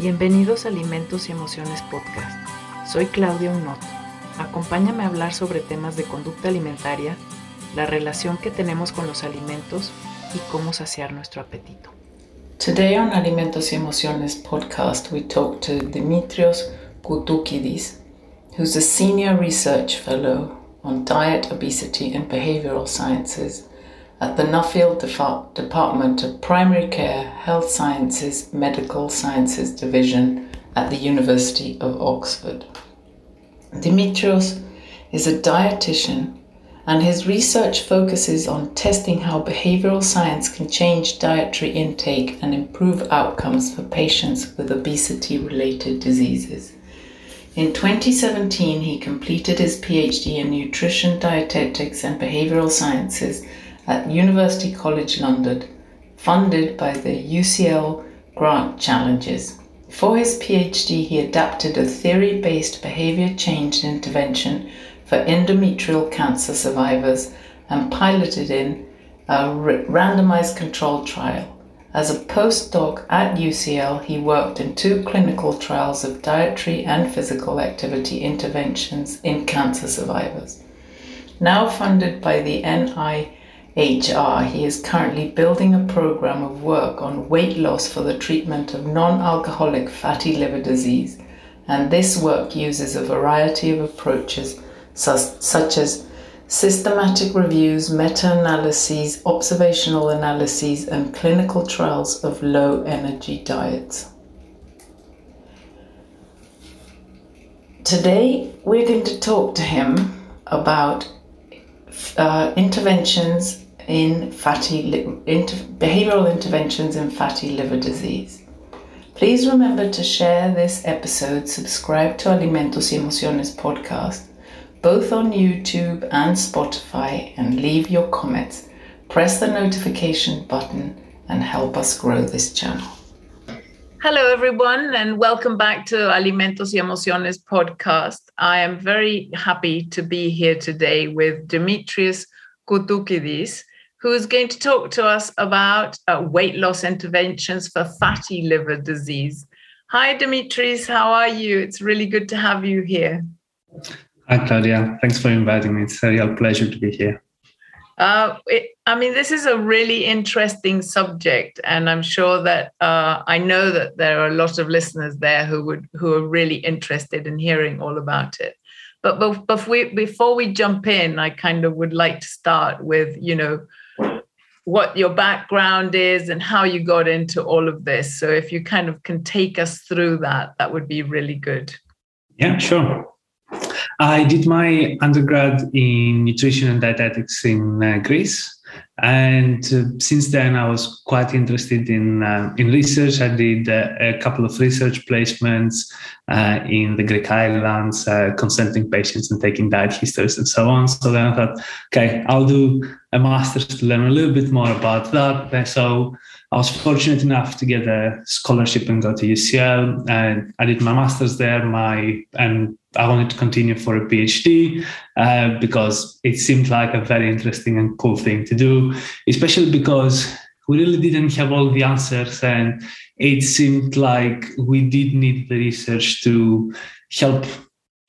Bienvenidos a Alimentos y Emociones Podcast. Soy Claudia Unot. Acompáñame a hablar sobre temas de conducta alimentaria, la relación que tenemos con los alimentos y cómo saciar nuestro apetito. Today on Alimentos y Emociones podcast, we talk to Dimitrios Koutoukidis, who's a senior research fellow on diet, obesity, and behavioral sciences at the Nuffield Department of Primary Care, Health Sciences, Medical Sciences Division at the University of Oxford. Dimitrios is a dietitian and his research focuses on testing how behavioral science can change dietary intake and improve outcomes for patients with obesity related diseases. In 2017, he completed his PhD in nutrition, dietetics, and behavioral sciences at University College London, funded by the UCL Grand Challenges. For his PhD, he adapted a theory based behavior change intervention for endometrial cancer survivors and piloted in a randomized controlled trial. As a postdoc at UCL, he worked in two clinical trials of dietary and physical activity interventions in cancer survivors. Now funded by the NIHR, he is currently building a program of work on weight loss for the treatment of non alcoholic fatty liver disease, and this work uses a variety of approaches such as systematic reviews, meta analyses, observational analyses, and clinical trials of low energy diets. Today, we're going to talk to him about uh, interventions in fatty li- inter- behavioral interventions in fatty liver disease. Please remember to share this episode, subscribe to Alimentos y Emociones podcast, both on YouTube and Spotify and leave your comments. Press the notification button and help us grow this channel. Hello, everyone, and welcome back to Alimentos y Emociones podcast. I am very happy to be here today with Dimitrios Koutoukidis, who is going to talk to us about uh, weight loss interventions for fatty liver disease. Hi, Dimitris. How are you? It's really good to have you here. Hi, Claudia. Thanks for inviting me. It's a real pleasure to be here. Uh, it, I mean, this is a really interesting subject, and I'm sure that uh, I know that there are a lot of listeners there who would who are really interested in hearing all about it. But, but, but we, before we jump in, I kind of would like to start with you know what your background is and how you got into all of this. So if you kind of can take us through that, that would be really good. Yeah, sure. I did my undergrad in nutrition and dietetics in uh, Greece. And uh, since then, I was quite interested in uh, in research. I did uh, a couple of research placements in the Greek islands, consenting patients and taking diet histories and so on. So then I thought, okay, I'll do a master's to learn a little bit more about that. And so I was fortunate enough to get a scholarship and go to UCL, and I did my master's there. My and I wanted to continue for a PhD uh, because it seemed like a very interesting and cool thing to do, especially because we really didn't have all the answers, and it seemed like we did need the research to help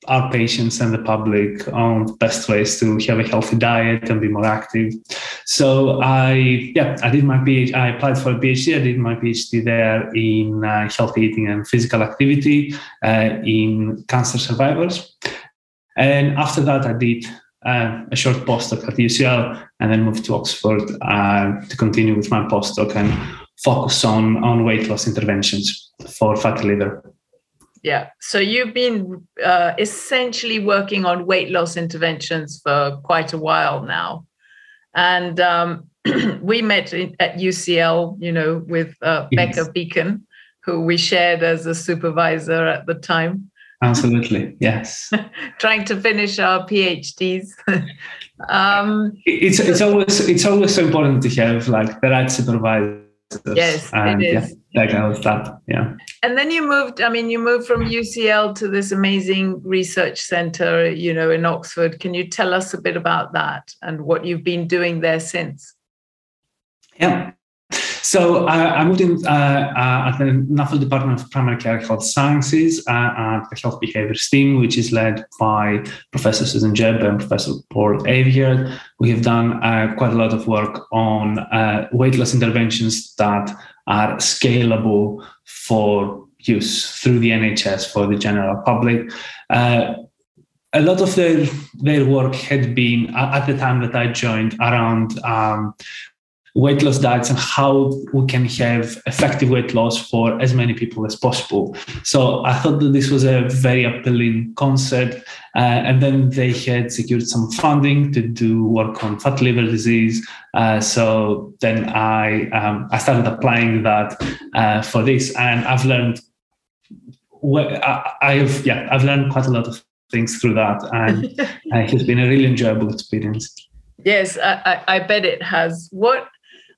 our patients and the public on best ways to have a healthy diet and be more active. So I, yeah, I did my PhD. I applied for a PhD. I did my PhD there in uh, healthy eating and physical activity uh, in cancer survivors. And after that, I did uh, a short postdoc at UCL and then moved to Oxford uh, to continue with my postdoc and focus on on weight loss interventions for fatty liver yeah. So you've been uh, essentially working on weight loss interventions for quite a while now, and um, we met at UCL, you know, with uh, yes. Becca Beeken, who we shared as a supervisor at the time. Absolutely, yes. Trying to finish our PhDs. um, it's it's always it's always so important to have like the right supervisor Yes, and, it is. Yeah, that stuff. Yeah. And then you moved. I mean, you moved from UCL to this amazing research center, you know, in Oxford. Can you tell us a bit about that and what you've been doing there since? Yeah. So uh, I moved in uh, uh, at the Nuffield Department of Primary Care Health Sciences uh, at the Health Behaviors team, which is led by Professor Susan Jebb and Professor Paul Aveyard. We have done uh, quite a lot of work on uh, weight loss interventions that are scalable for use through the NHS for the general public a lot of their their work had been at the time that I joined around um, weight loss diets and how we can have effective weight loss for as many people as possible. So I thought that this was a very appealing concept. Uh, and then they had secured some funding to do work on fat liver disease. Uh, so then I um, I started applying that uh, for this, and I've learned. I've yeah I've learned quite a lot of things through that, and it has been a really enjoyable experience. Yes, I, I, bet it has. What,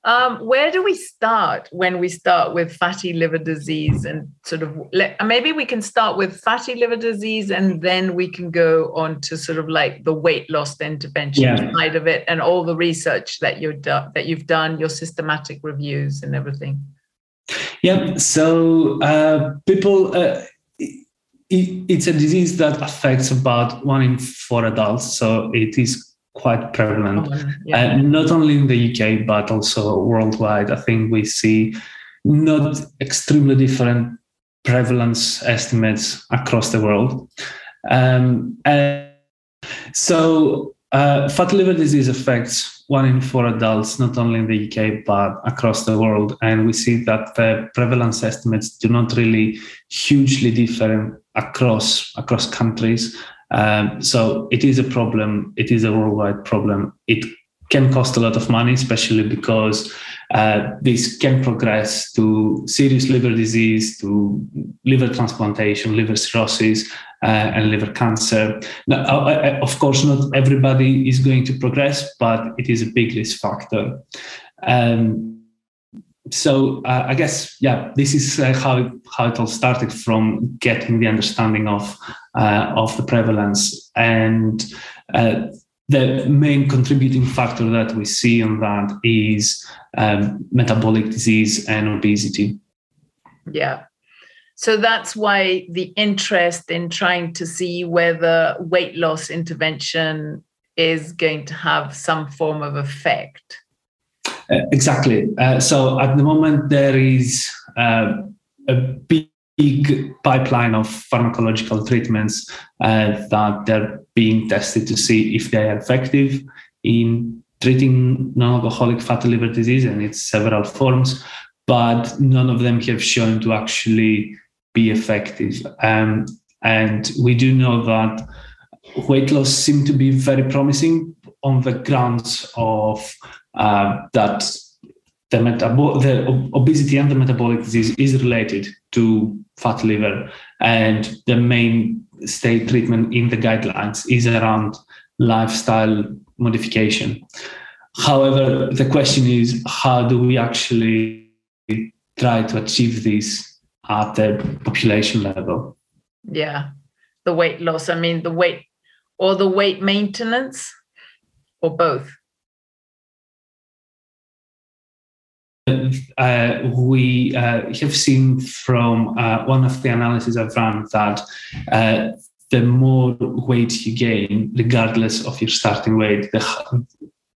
um, where do we start when we start with fatty liver disease and sort of let, maybe we can start with fatty liver disease and then we can go on to sort of like the weight loss intervention yeah. side of it and all the research that you've done that you've done, your systematic reviews and everything. Yeah. So uh, people. Uh, it's a disease that affects about one in four adults, so it is quite prevalent, oh, yeah. uh, not only in the UK but also worldwide. I think we see not extremely different prevalence estimates across the world. Um, and so, uh, fatty liver disease affects one in four adults, not only in the UK but across the world, and we see that the prevalence estimates do not really hugely differ across across countries. Um, so it is a problem. It is a worldwide problem. It can cost a lot of money, especially because uh, this can progress to serious liver disease, to liver transplantation, liver cirrhosis, uh, and liver cancer. Now, uh, uh, of course, not everybody is going to progress, but it is a big risk factor. Um, so uh, I guess yeah, this is uh, how it, how it all started from getting the understanding of uh, of the prevalence and uh, the main contributing factor that we see on that is um, metabolic disease and obesity. Yeah. So that's why the interest in trying to see whether weight loss intervention is going to have some form of effect. Uh, exactly. Uh, so at the moment, there is uh, a big, pipeline of pharmacological treatments uh, that they're being tested to see if they are effective in treating non-alcoholic fatty liver disease and its several forms, but none of them have shown to actually be effective. Um, and we do know that weight loss seems to be very promising on the grounds of uh, that the, metab- the obesity and the metabolic disease is related to fat liver, and the main state treatment in the guidelines is around lifestyle modification. However, the question is how do we actually try to achieve this at the population level? Yeah, the weight loss. I mean, the weight or the weight maintenance, or both. Uh, we uh, have seen from uh, one of the analyses I've run that uh, the more weight you gain, regardless of your starting weight, the,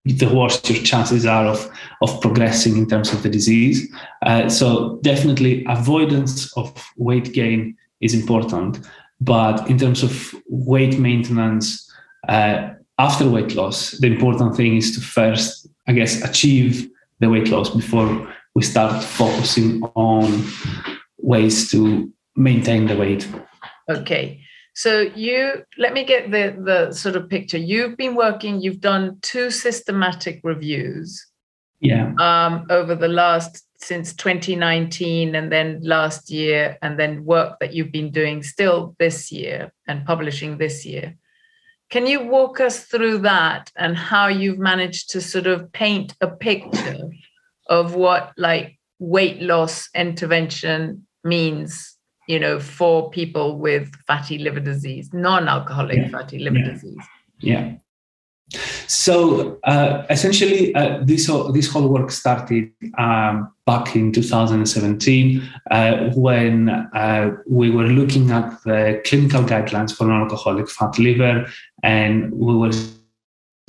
the worse your chances are of, of progressing in terms of the disease. Uh, so, definitely, avoidance of weight gain is important. But in terms of weight maintenance uh, after weight loss, the important thing is to first, I guess, achieve the weight loss before we start focusing on ways to maintain the weight. Okay. So you let me get the the sort of picture. You've been working, you've done two systematic reviews. Yeah. Um, over the last since 2019 and then last year and then work that you've been doing still this year and publishing this year. Can you walk us through that and how you've managed to sort of paint a picture of what like weight loss intervention means, you know, for people with fatty liver disease, non-alcoholic yeah. fatty liver yeah. disease? Yeah. So uh, essentially, uh, this whole, this whole work started um, back in 2017 uh, when uh, we were looking at the clinical guidelines for non-alcoholic fatty liver, and we were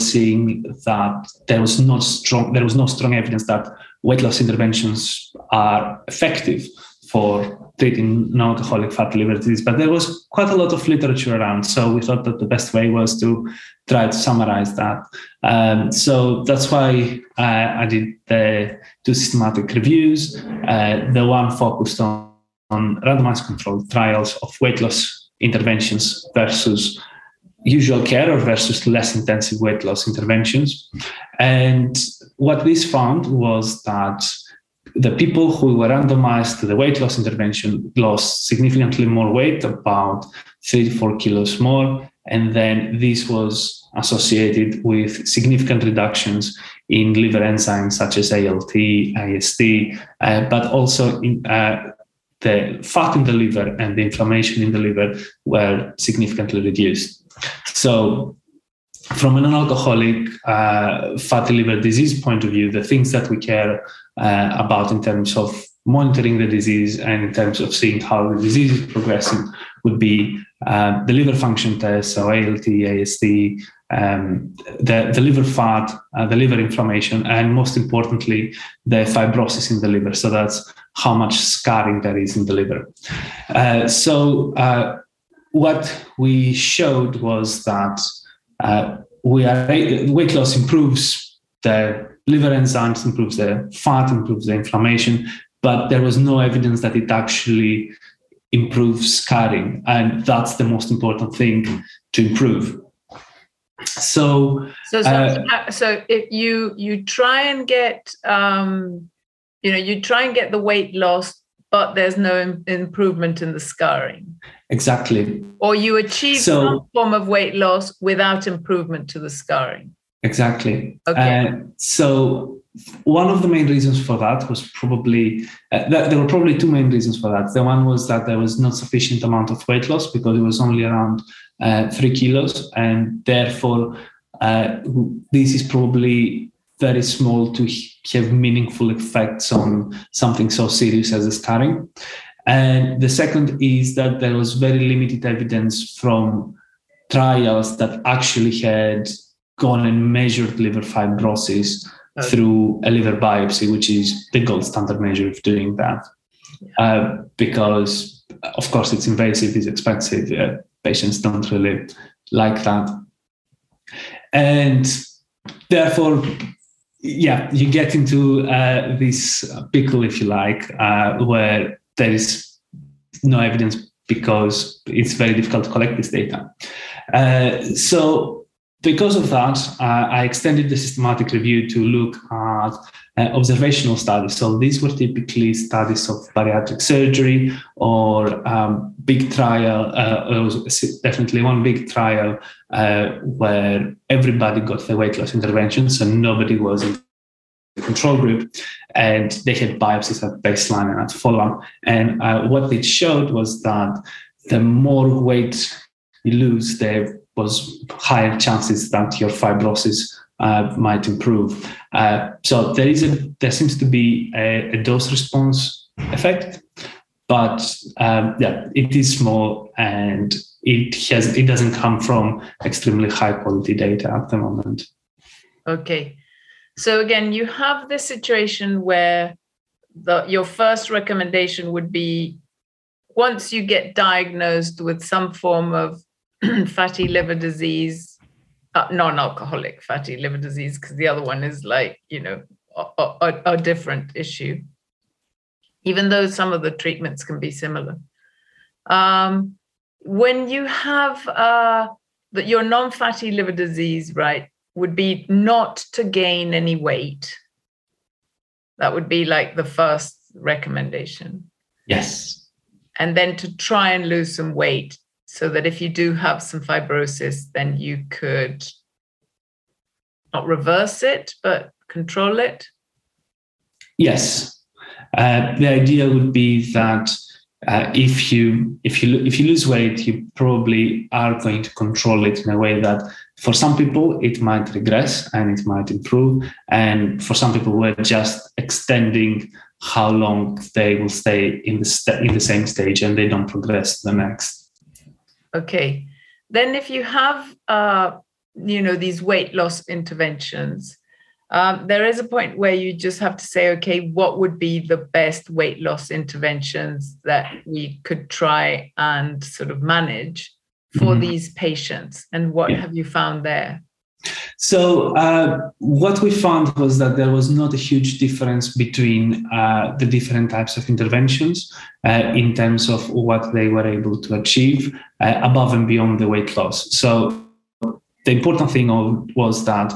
seeing that there was no strong there was no strong evidence that weight loss interventions are effective for treating non-alcoholic fatty liver disease, but there was quite a lot of literature around. So we thought that the best way was to try to summarize that. Um, so that's why uh, I did the two systematic reviews. Uh, the one focused on, on randomized controlled trials of weight loss interventions versus usual care or versus less intensive weight loss interventions. And what this found was that the people who were randomized to the weight loss intervention lost significantly more weight, about three to four kilos more. And then this was associated with significant reductions in liver enzymes such as ALT, AST, uh, but also in, uh, the fat in the liver and the inflammation in the liver were significantly reduced. So from a non-alcoholic uh, fatty liver disease point of view, the things that we care uh, about in terms of monitoring the disease and in terms of seeing how the disease is progressing would be uh, the liver function test, so ALT, AST, um, the, the liver fat, uh, the liver inflammation, and most importantly, the fibrosis in the liver. So that's how much scarring there is in the liver. Uh, so uh, what we showed was that uh, we are, weight loss improves the liver enzymes, improves the fat, improves the inflammation, but there was no evidence that it actually improves scarring. And that's the most important thing to improve. So, so, so, uh, so if you you try and get, um, you know, you try and get the weight loss, but there's no improvement in the scarring. Exactly. Or you achieve so, some form of weight loss without improvement to the scarring. Exactly. Okay. Uh, so one of the main reasons for that was probably uh, there were probably two main reasons for that. The one was that there was not sufficient amount of weight loss because it was only around uh, three kilos, and therefore uh, this is probably very small to have meaningful effects on something so serious as a scarring. And the second is that there was very limited evidence from trials that actually had gone and measured liver fibrosis okay. through a liver biopsy, which is the gold standard measure of doing that. Yeah. Uh, because, of course, it's invasive, it's expensive. Uh, patients don't really like that. And therefore, yeah, you get into uh, this pickle, if you like, uh, where there is no evidence because it's very difficult to collect this data. Uh, so because of that, uh, I extended the systematic review to look at uh, observational studies. So these were typically studies of bariatric surgery or um, big trial. Uh, definitely one big trial uh, where everybody got the weight loss intervention, so nobody was in the control group, and they had biopsies at baseline and at follow-up. And uh, what it showed was that the more weight you lose, there was higher chances that your fibrosis uh, might improve. Uh, so there is a there seems to be a, a dose response effect, but um, yeah, it is small and it has it doesn't come from extremely high quality data at the moment. Okay, so again, you have this situation where the your first recommendation would be once you get diagnosed with some form of fatty liver disease, non-alcoholic fatty liver disease, because the other one is like you know a, a, a, different issue. Even though some of the treatments can be similar, um, when you have uh, that your non-fatty liver disease, right, would be not to gain any weight. That would be like the first recommendation. Yes. And then to try and lose some weight so that if you do have some fibrosis, then you could not reverse it, but control it? Yes. Uh, the idea would be that uh, if you if you if you lose weight, you probably are going to control it in a way that for some people, it might regress and it might improve. And for some people, we're just extending how long they will stay in the st- in the same stage and they don't progress to the next. Okay, then if you have uh, you know these weight loss interventions, um, there is a point where you just have to say, okay, what would be the best weight loss interventions that we could try and sort of manage for mm-hmm. these patients, and what yeah. have you found there? So uh, what we found was that there was not a huge difference between uh, the different types of interventions uh, in terms of what they were able to achieve uh, above and beyond the weight loss. So the important thing was that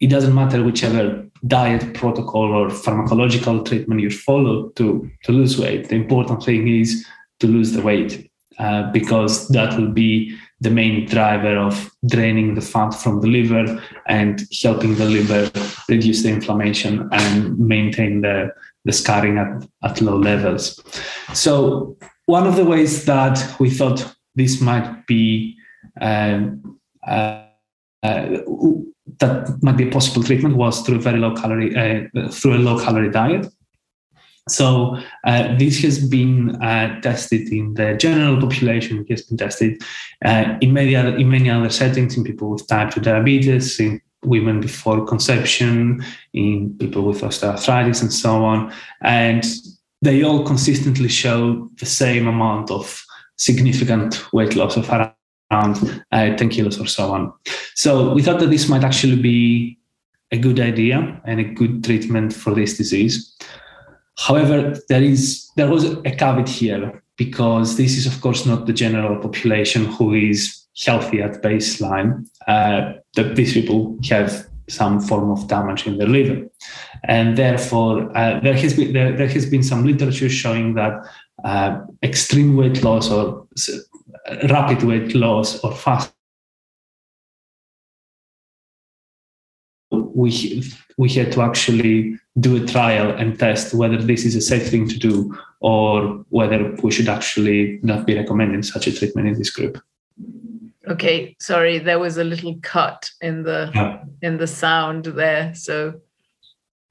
it doesn't matter whichever diet protocol or pharmacological treatment you follow to, to lose weight. The important thing is to lose the weight uh, because that will be the main driver of draining the fat from the liver and helping the liver reduce the inflammation and maintain the, the scarring at, at low levels. So, one of the ways that we thought this might be um, uh, uh, that might be a possible treatment was through very low calorie uh, through a low calorie diet so uh, this has been uh, tested in the general population. It has been tested uh, in many other in many other settings in people with type two diabetes, in women before conception, in people with osteoarthritis, and so on. And they all consistently show the same amount of significant weight loss of around uh, 10 kilos or so on. So we thought that this might actually be a good idea and a good treatment for this disease. However, there is there was a caveat here because this is, of course, not the general population who is healthy at baseline. Uh, that these people have some form of damage in their liver, and therefore uh, there has been there, there, has been some literature showing that uh, extreme weight loss or rapid weight loss or fast we we had to actually do a trial and test whether this is a safe thing to do or whether we should actually not be recommending such a treatment in this group okay sorry there was a little cut in the yeah. in the sound there so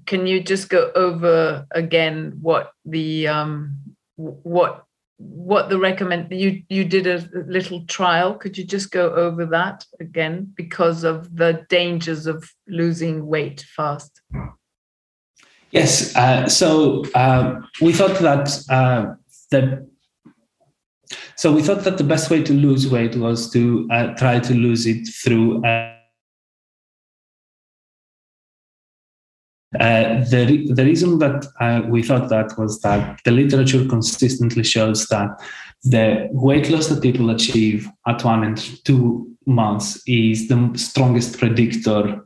can you just go over again what the um what what the recommend you you did a little trial. Could you just go over that again because of the dangers of losing weight fast? Yes uh, so uh, we thought that uh, the so we thought that the best way to lose weight was to uh, try to lose it through uh, the, the reason that uh, we thought that was that the literature consistently shows that the weight loss that people achieve at one and two months is the strongest predictor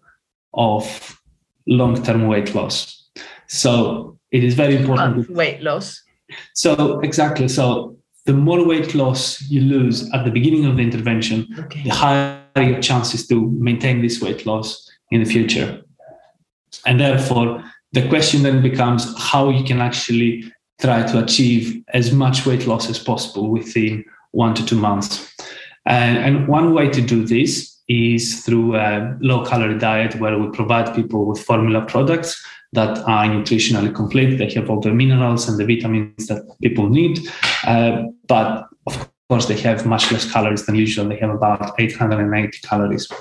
of long term weight loss. So it is very important. weight loss. So, exactly. So, the more weight loss you lose at the beginning of the intervention, okay. the higher your chances to maintain this weight loss in the future. And therefore, the question then becomes how you can actually try to achieve as much weight loss as possible within one to two months. And, and one way to do this is through a low calorie diet where we provide people with formula products that are nutritionally complete. They have all the minerals and the vitamins that people need. Uh, but of course, they have much less calories than usual. They have about 880 calories.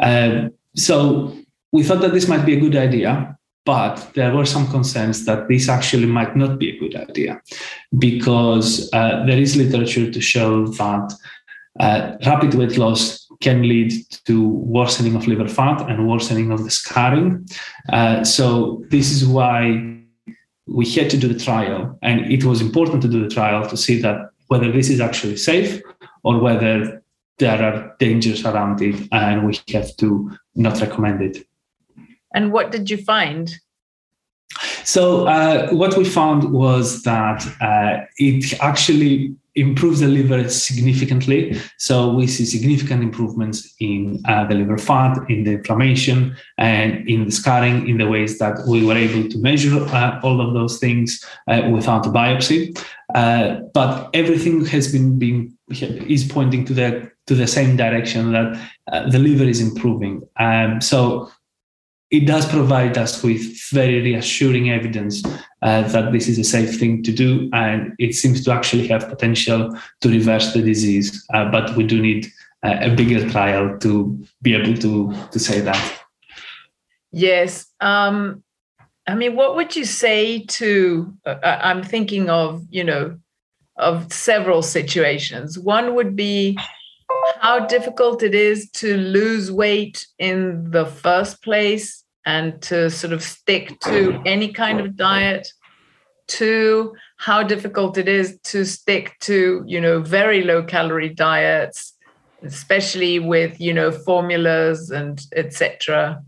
Uh, so we thought that this might be a good idea, but there were some concerns that this actually might not be a good idea because uh, there is literature to show that uh, rapid weight loss can lead to worsening of liver fat and worsening of the scarring. Uh, so, this is why we had to do the trial, and it was important to do the trial to see that whether this is actually safe or whether there are dangers around it, and we have to not recommend it. And what did you find? So uh, what we found was that uh, it actually improves the liver significantly. So we see significant improvements in uh, the liver fat, in the inflammation, and in the scarring in the ways that we were able to measure uh, all of those things uh, without a biopsy. Uh, but everything has been being is pointing to the to the same direction that the liver is improving. Um, so it does provide us with very reassuring evidence uh, that this is a safe thing to do, and it seems to actually have potential to reverse the disease. Uh, but we do need uh, a bigger trial to be able to to say that. Yes. Um, I mean, what would you say to? Uh, uh, I'm thinking of you know of several situations. One would be how difficult it is to lose weight in the first place and to sort of stick to any kind of diet to how difficult it is to stick to you know very low calorie diets especially with you know formulas and etc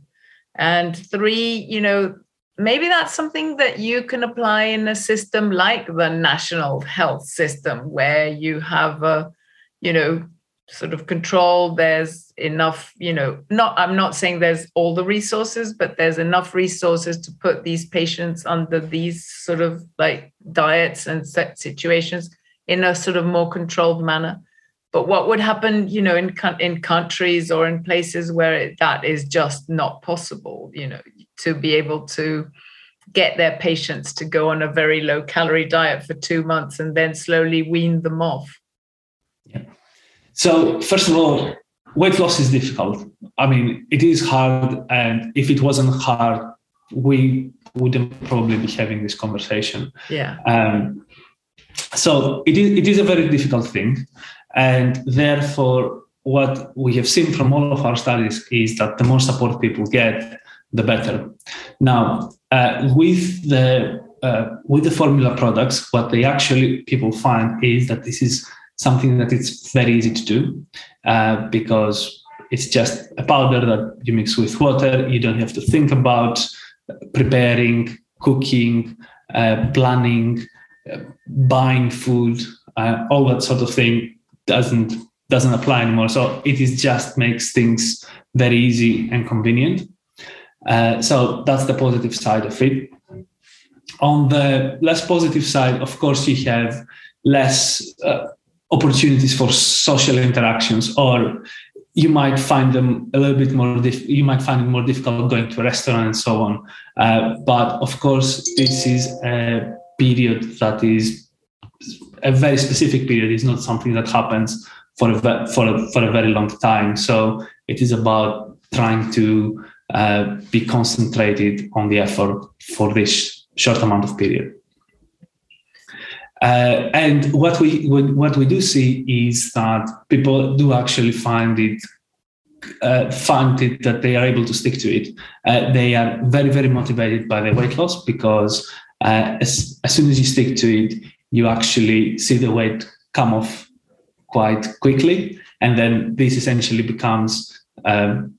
and three you know maybe that's something that you can apply in a system like the national health system where you have a you know sort of control. There's enough you know not i'm not saying there's all the resources but there's enough resources to put these patients under these sort of like diets and set situations in a sort of more controlled manner. But what would happen you know in in countries or in places where it, that is just not possible you know to be able to get their patients to go on a very low calorie diet for 2 months and then slowly wean them off? Yeah so, first of all, weight loss is difficult. I mean, it is hard. And if it wasn't hard, we wouldn't probably be having this conversation. Yeah. Um, so, it is, it is a very difficult thing. And therefore, what we have seen from all of our studies is that the more support people get, the better. Now, uh, with the uh, with the formula products, what they actually people find is that this is something that it's very easy to do uh, because it's just a powder that you mix with water. You don't have to think about preparing, cooking, uh, planning, uh, buying food, uh, all that sort of thing doesn't doesn't apply anymore. So it is just makes things very easy and convenient. Uh, so that's the positive side of it. On the less positive side, of course, you have less uh, opportunities for social interactions or you might find them a little bit more dif- you might find it more difficult going to a restaurant and so on. Uh, but of course this is a period that is a very specific period. It's not something that happens for a, for a, for a very long time. So it is about trying to uh, be concentrated on the effort for this short amount of period uh, and what we what we do see is that people do actually find it uh, find it that they are able to stick to it. Uh, they are very very motivated by the weight loss because uh, as, as soon as you stick to it, you actually see the weight come off quite quickly, and then this essentially becomes um,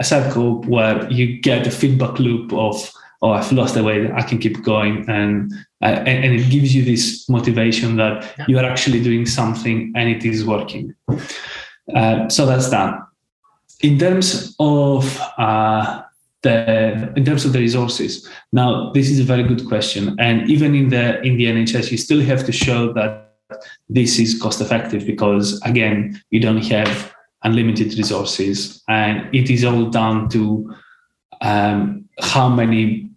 a circle where you get a feedback loop of oh i've lost the weight i can keep going. And uh, and, and, it gives you this motivation that yeah. you are actually doing something and it is working. Uh, so that's that. In terms of uh, the in terms of the resources now this is a very good question. And even in the in the nhs you still have to show that this is cost effective because again you don't have unlimited resources and it is all down to um, how many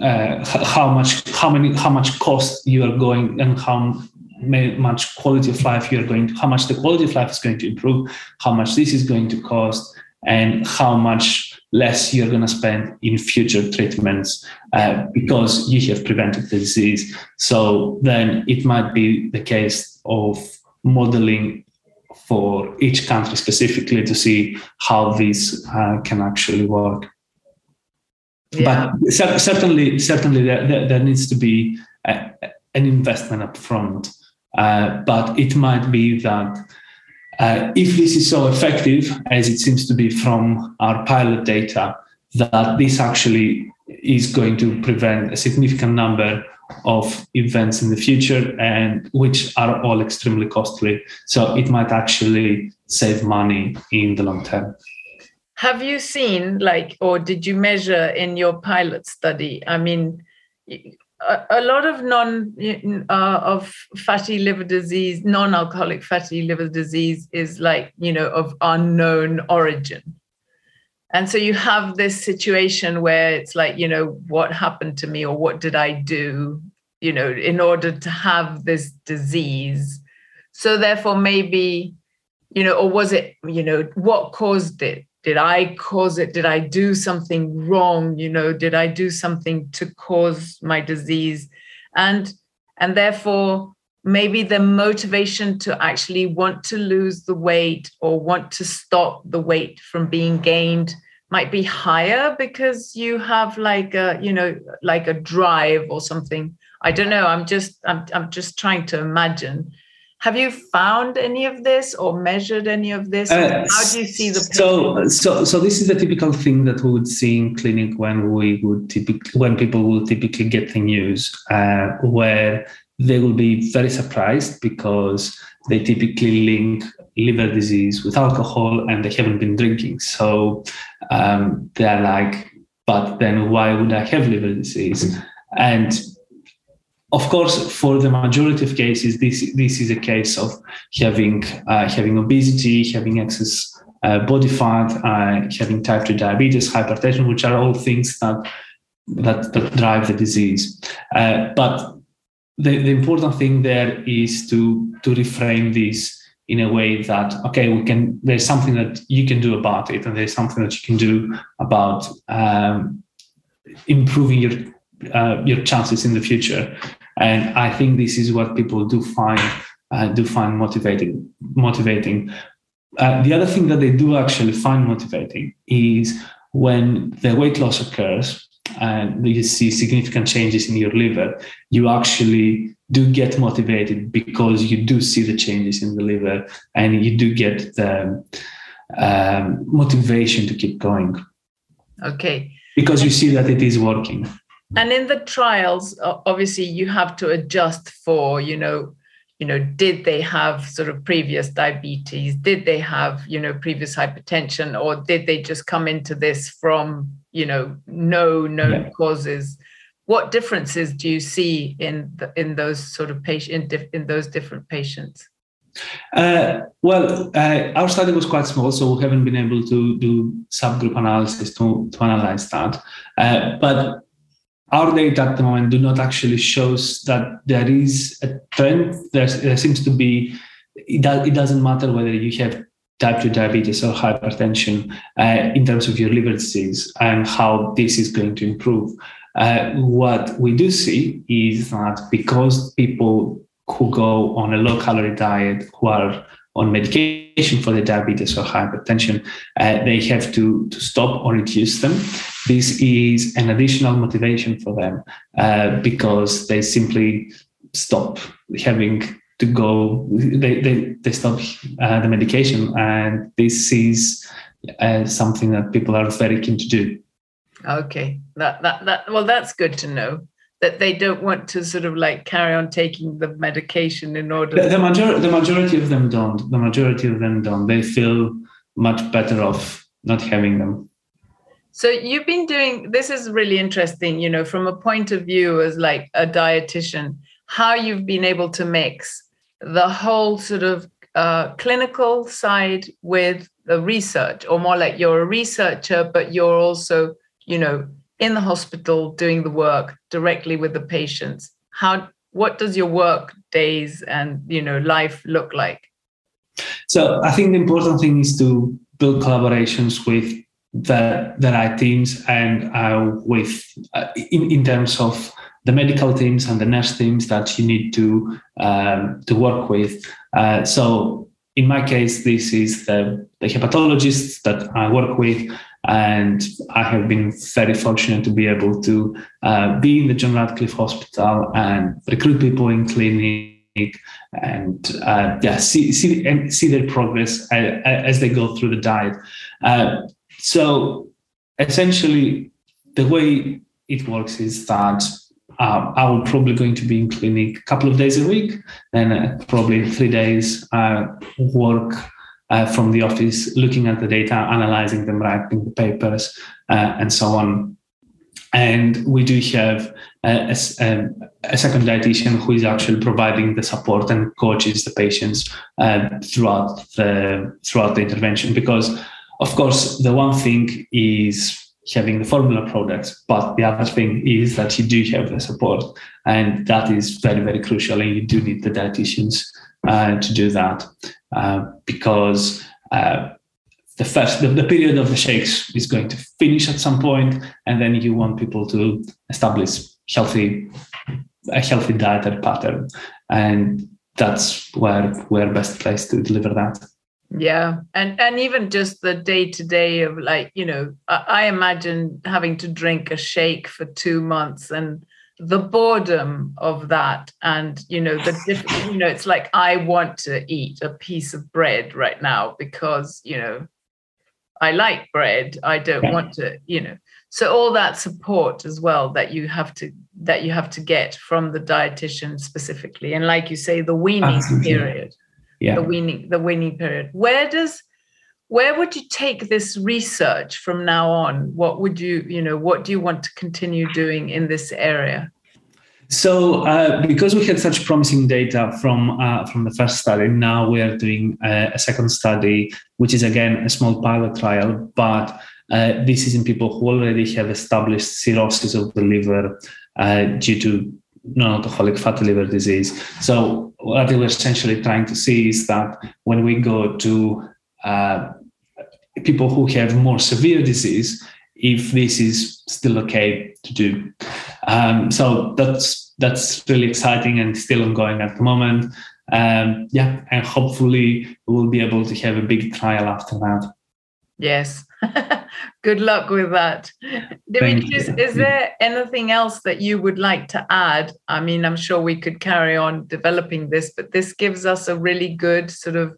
uh, how much how many how much cost you are going and how much quality of life you are going to how much the quality of life is going to improve how much this is going to cost and how much less you're going to spend in future treatments uh, because you have prevented the disease. So then it might be the case of modeling for each country specifically to see how this uh, can actually work yeah. But certainly, certainly, there, there, there needs to be a, an investment up front. Uh, but it might be that uh, if this is so effective as it seems to be from our pilot data, that this actually is going to prevent a significant number of events in the future and which are all extremely costly so it might actually save money in the long term have you seen like or did you measure in your pilot study? I mean a, lot of non uh, of fatty liver disease non-alcoholic fatty liver disease is like you know of unknown origin. And so you have this situation where it's like you know what happened to me or what did i do you know in order to have this disease? So therefore maybe you know or was it you know what caused it did i cause it? Did i do something wrong? You know did i do something to cause my disease? And and therefore maybe the motivation to actually want to lose the weight or want to stop the weight from being gained might be higher because you have like a you know like a drive or something. I don't know. I'm just i'm, I'm just trying to imagine have you found any of this or measured any of this uh, how do you see the so so so this is the typical thing that we would see in clinic when we would typically when people will typically get the news uh, where they will be very surprised because they typically link liver disease with alcohol and they haven't been drinking. So um, they're like, but then why would I have liver disease? And of course, for the majority of cases, this this is a case of having uh, having obesity, having excess uh, body fat, uh, having type two diabetes, hypertension, which are all things that that, that drive the disease. Uh, but the, the important thing there is to to reframe this in a way that okay we can there's something that you can do about it and there's something that you can do about um, improving your uh, your chances in the future and i think this is what people do find uh, do find motivating motivating uh, the other thing that they do actually find motivating is when the weight loss occurs and you see significant changes in your liver, you actually do get motivated because you do see the changes in the liver and you do get the um, motivation to keep going. Okay. Because you see that it is working. And in the trials, obviously, you have to adjust for, you know, you know did they have sort of previous diabetes did they have you know previous hypertension or did they just come into this from you know no known yeah. causes what differences do you see in the, in those sort of patient in, in those different patients uh, well, uh, our study was quite small, so we haven't been able to do subgroup analysis to, to analyze that. Uh, but our data at the moment do not actually shows that there is a trend. There's, there seems to be, it, does, it doesn't matter whether you have type 2 diabetes or hypertension uh, in terms of your liver disease and how this is going to improve. Uh, what we do see is that because people who go on a low calorie diet, who are on medication for their diabetes or hypertension, uh, they have to, to stop or reduce them. This is an additional motivation for them uh, because they simply stop having to go, they, they, they stop uh, the medication. And this is uh, something that people are very keen to do. Okay. That, that, that, well, that's good to know that they don't want to sort of like carry on taking the medication in order the, the, major- the majority of them don't. The majority of them don't. They feel much better off not having them. So you've been doing this is really interesting you know from a point of view as like a dietitian how you've been able to mix the whole sort of uh, clinical side with the research or more like you're a researcher but you're also you know in the hospital doing the work directly with the patients? How what does your work days and you know life look like? So i think the important thing is to build collaborations with the the right teams and uh, with uh, in, in terms of the medical teams and the nurse teams that you need to um, to work with. Uh, so in my case this is the, the hepatologists that i work with and I have been very fortunate to be able to uh, be in the John Radcliffe Hospital and recruit people in clinic and uh, yeah, see see and see their progress as, as they go through the diet. Uh, so essentially, the way it works is that uh, I will probably going to be in clinic a couple of days a week, then uh, probably three days uh, work uh, from the office, looking at the data, analyzing them, writing the papers, uh, and so on. And we do have a, a, a, second dietitian who is actually providing the support and coaches the patients uh, throughout the throughout the intervention. Because, of course, the one thing is having the formula products, but the other thing is that you do have the support, and that is very very crucial. And you do need the dietitians uh, to do that uh, because uh, the first the, the, period of the shakes is going to finish at some point and then you want people to establish healthy a healthy dietary pattern. And that's where we're best placed to deliver that. Yeah. And and even just the day to day of like you know I, I imagine having to drink a shake for two months and the boredom of that and you know the different you know it's like i want to eat a piece of bread right now because you know i like bread. I don't want to you know. So all that support as well that you have to that you have to get from the dietitian specifically. And like you say the weaning Absolutely. period. Yeah. The weaning the weaning period. Where does where would you take this research from now on? What would you you know what do you want to continue doing in this area? So uh, because we had such promising data from uh, from the first study now we are doing a, a, second study which is again a small pilot trial but uh, this is in people who already have established cirrhosis of the liver uh, due to non-alcoholic fatty liver disease. So what we're essentially trying to see is that when we go to uh, people who have more severe disease, if this is still okay to do. Um, so that's that's really exciting and still ongoing at the moment. Um, yeah, and hopefully we'll be able to have a big trial after that. Yes. Good luck with that. Dimitris, is there anything else that you would like to add? I mean, I'm sure we could carry on developing this, but this gives us a really good sort of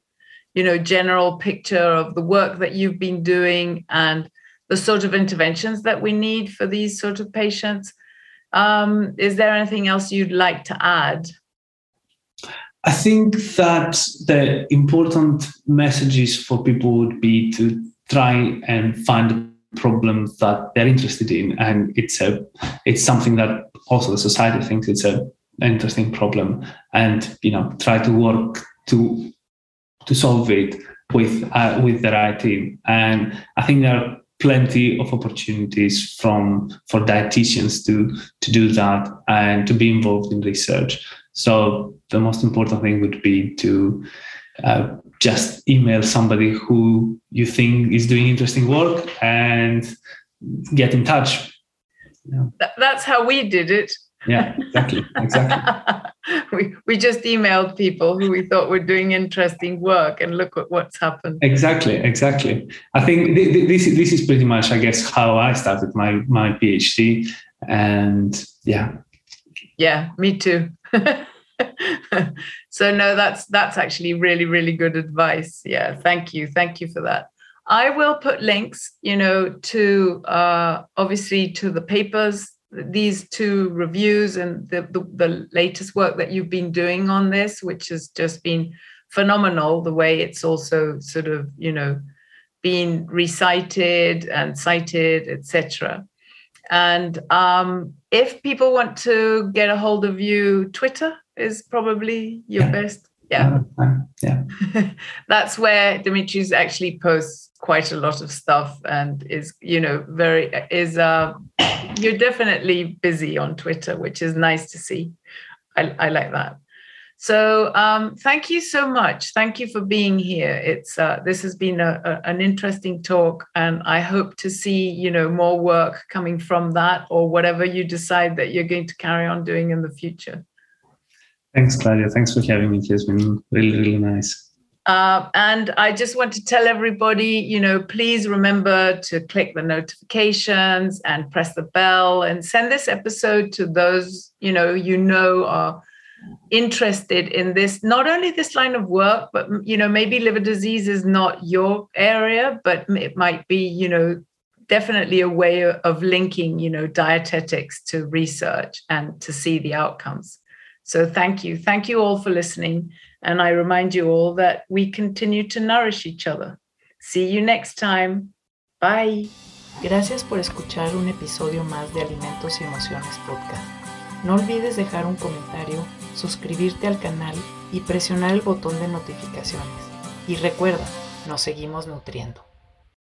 you know general picture of the work that you've been doing and the sort of interventions that we need for these sort of patients. Um, is there anything else you'd like to add? I think that the important messages for people would be to try and find a problem that they're interested in. And it's a it's something that also the society thinks it's a an interesting problem. And you know try to work to to solve it with uh, with the right team. And I think there are plenty of opportunities from for dietitians to to do that and to be involved in research. So the most important thing would be to uh, just email somebody who you think is doing interesting work and get in touch. Yeah. That's how we did it yeah exactly exactly we, we just emailed people who we thought were doing interesting work and look at what's happened. Exactly exactly. I think this, this is pretty much i guess how i started my my phd and yeah. Yeah me too. So no that's that's actually really really good advice. Yeah thank you thank you for that. I will put links you know to uh obviously to the papers these two reviews and the, the, the, latest work that you've been doing on this, which has just been phenomenal, the way it's also sort of, you know, been recited and cited, etc. And um, if people want to get a hold of you, Twitter is probably your yeah. best. Yeah. yeah. That's where Dimitris actually posts quite a lot of stuff and is, you know, very, is, uh, you're definitely busy on Twitter, which is nice to see. I, I like that. So um, thank you so much. Thank you for being here. It's uh, this has been a, a, an interesting talk, and I hope to see you know more work coming from that, or whatever you decide that you're going to carry on doing in the future. Thanks, Claudia. Thanks for having me. It's been really, really nice. Uh, and I just want to tell everybody, you know, please remember to click the notifications and press the bell and send this episode to those, you know, you know are interested in this, not only this line of work, but, you know, maybe liver disease is not your area, but it might be, you know, definitely a way of linking, you know, dietetics to research and to see the outcomes. So thank you. Thank you all for listening. And I remind you all that we continue to nourish each other. See you next time. Bye. Gracias por escuchar un episodio más de Alimentos y Emociones Podcast. No olvides dejar un comentario, suscribirte al canal y presionar el botón de notificaciones. Y recuerda, nos seguimos nutriendo.